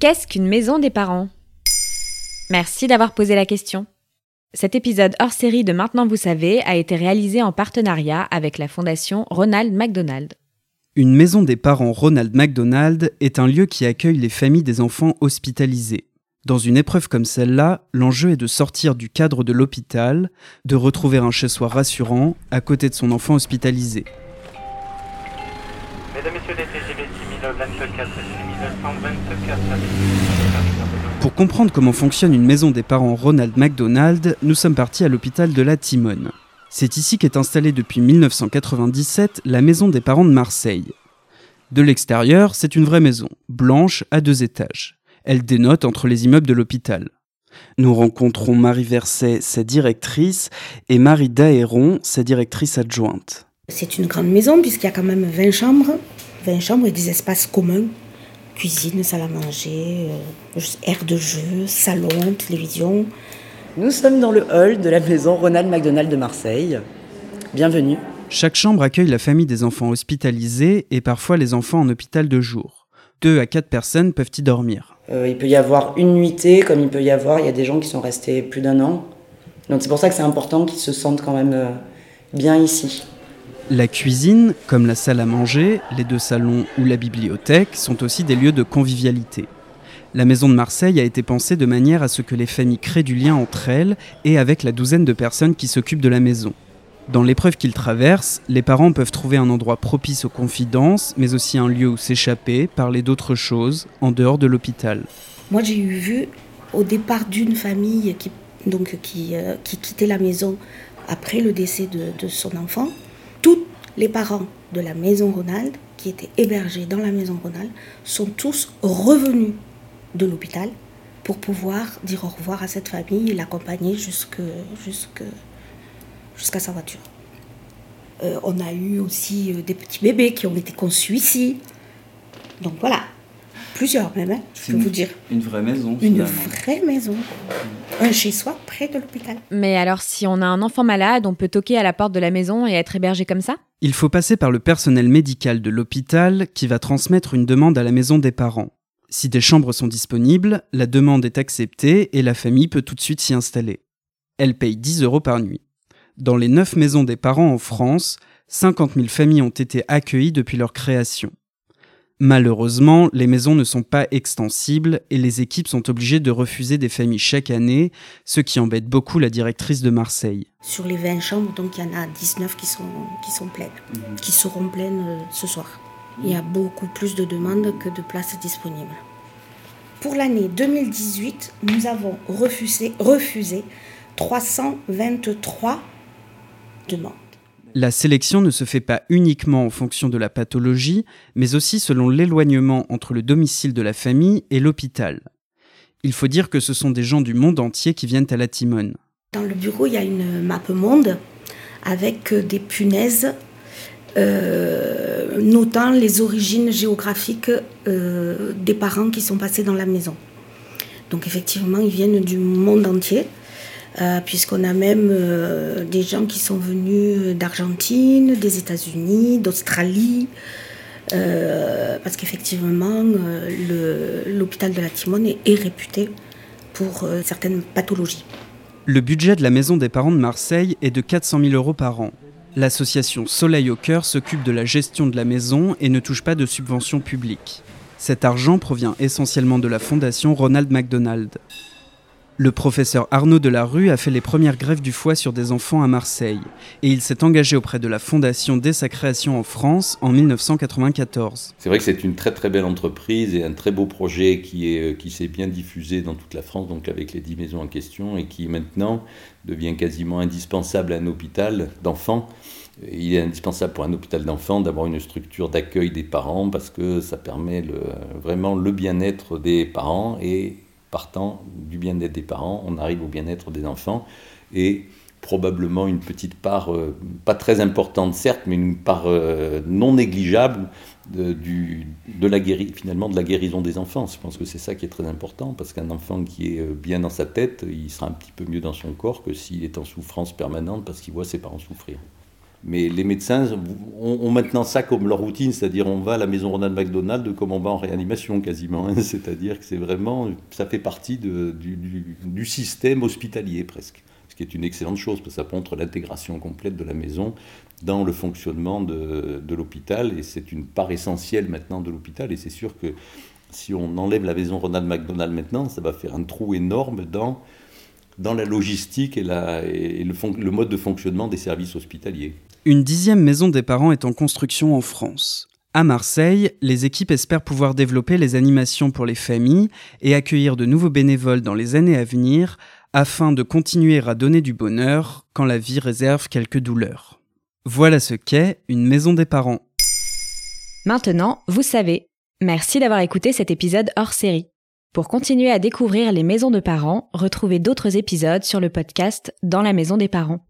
Qu'est-ce qu'une maison des parents? Merci d'avoir posé la question. Cet épisode hors série de Maintenant vous savez a été réalisé en partenariat avec la fondation Ronald McDonald. Une maison des parents Ronald McDonald est un lieu qui accueille les familles des enfants hospitalisés. Dans une épreuve comme celle-là, l'enjeu est de sortir du cadre de l'hôpital, de retrouver un chez-soi rassurant à côté de son enfant hospitalisé. Mesdames, Messieurs les TGV 6024, 6124, Pour comprendre comment fonctionne une maison des parents Ronald McDonald, nous sommes partis à l'hôpital de la Timone. C'est ici qu'est installée depuis 1997 la maison des parents de Marseille. De l'extérieur, c'est une vraie maison, blanche à deux étages. Elle dénote entre les immeubles de l'hôpital. Nous rencontrons Marie Verset, sa directrice, et Marie Daéron, sa directrice adjointe. C'est une grande maison puisqu'il y a quand même 20 chambres, 20 chambres et des espaces communs. Cuisine, salle à manger, euh, aire de jeu, salon, télévision. Nous sommes dans le hall de la maison Ronald McDonald de Marseille. Bienvenue. Chaque chambre accueille la famille des enfants hospitalisés et parfois les enfants en hôpital de jour. Deux à quatre personnes peuvent y dormir. Euh, il peut y avoir une nuitée, comme il peut y avoir, il y a des gens qui sont restés plus d'un an. Donc c'est pour ça que c'est important qu'ils se sentent quand même euh, bien ici. La cuisine, comme la salle à manger, les deux salons ou la bibliothèque, sont aussi des lieux de convivialité. La maison de Marseille a été pensée de manière à ce que les familles créent du lien entre elles et avec la douzaine de personnes qui s'occupent de la maison. Dans l'épreuve qu'ils traversent, les parents peuvent trouver un endroit propice aux confidences, mais aussi un lieu où s'échapper, parler d'autres choses, en dehors de l'hôpital. Moi, j'ai eu vu au départ d'une famille qui, donc, qui, euh, qui quittait la maison après le décès de, de son enfant. Les parents de la maison Ronald, qui étaient hébergés dans la maison Ronald, sont tous revenus de l'hôpital pour pouvoir dire au revoir à cette famille et l'accompagner jusqu'à sa voiture. Euh, on a eu aussi euh, des petits bébés qui ont été conçus ici. Donc voilà, plusieurs même, hein, je peux vous dire. Une vraie maison. Une vraie maison. Un chez-soi près de l'hôpital. Mais alors, si on a un enfant malade, on peut toquer à la porte de la maison et être hébergé comme ça? Il faut passer par le personnel médical de l'hôpital qui va transmettre une demande à la maison des parents. Si des chambres sont disponibles, la demande est acceptée et la famille peut tout de suite s'y installer. Elle paye 10 euros par nuit. Dans les 9 maisons des parents en France, 50 000 familles ont été accueillies depuis leur création. Malheureusement, les maisons ne sont pas extensibles et les équipes sont obligées de refuser des familles chaque année, ce qui embête beaucoup la directrice de Marseille. Sur les 20 chambres, donc il y en a 19 qui sont, qui sont pleines, qui seront pleines euh, ce soir. Il y a beaucoup plus de demandes que de places disponibles. Pour l'année 2018, nous avons refusé, refusé 323 demandes. La sélection ne se fait pas uniquement en fonction de la pathologie, mais aussi selon l'éloignement entre le domicile de la famille et l'hôpital. Il faut dire que ce sont des gens du monde entier qui viennent à la Timone. Dans le bureau, il y a une map monde avec des punaises euh, notant les origines géographiques euh, des parents qui sont passés dans la maison. Donc effectivement, ils viennent du monde entier. Euh, puisqu'on a même euh, des gens qui sont venus d'Argentine, des États-Unis, d'Australie, euh, parce qu'effectivement, l'hôpital de la Timone est, est réputé pour certaines pathologies. Le budget de la Maison des parents de Marseille est de 400 000 euros par an. L'association Soleil au cœur s'occupe de la gestion de la maison et ne touche pas de subventions publiques. Cet argent provient essentiellement de la fondation Ronald McDonald. Le professeur Arnaud Delarue a fait les premières grèves du foie sur des enfants à Marseille et il s'est engagé auprès de la fondation dès sa création en France en 1994. C'est vrai que c'est une très très belle entreprise et un très beau projet qui est qui s'est bien diffusé dans toute la France donc avec les 10 maisons en question et qui maintenant devient quasiment indispensable à un hôpital d'enfants. Il est indispensable pour un hôpital d'enfants d'avoir une structure d'accueil des parents parce que ça permet vraiment le bien-être des parents et partant du bien-être des parents, on arrive au bien-être des enfants et probablement une petite part, euh, pas très importante certes, mais une part euh, non négligeable de, la finalement de la guérison des enfants. Je pense que c'est ça qui est très important, parce qu'un enfant qui est euh, bien dans sa tête, il sera un petit peu mieux dans son corps que s'il est en souffrance permanente parce qu'il voit ses parents souffrir. Mais les médecins ont, maintenant ça comme leur routine, c'est-à-dire on va à la maison Ronald McDonald comme on va en réanimation quasiment. Hein. C'est-à-dire que c'est vraiment, ça fait partie du, système hospitalier presque. Ce qui est une excellente chose parce que ça montre l'intégration complète de la maison dans le fonctionnement de l'hôpital et c'est une part essentielle maintenant de l'hôpital et c'est sûr que si on enlève la maison Ronald McDonald maintenant, ça va faire un trou énorme dans dans la logistique et, le, mode de fonctionnement des services hospitaliers. Une dixième maison des parents est en construction en France. À Marseille, les équipes espèrent pouvoir développer les animations pour les familles et accueillir de nouveaux bénévoles dans les années à venir afin de continuer à donner du bonheur quand la vie réserve quelques douleurs. Voilà ce qu'est une maison des parents. Maintenant, vous savez. Merci d'avoir écouté cet épisode hors série. Pour continuer à découvrir les maisons de parents, retrouvez d'autres épisodes sur le podcast Dans la maison des parents.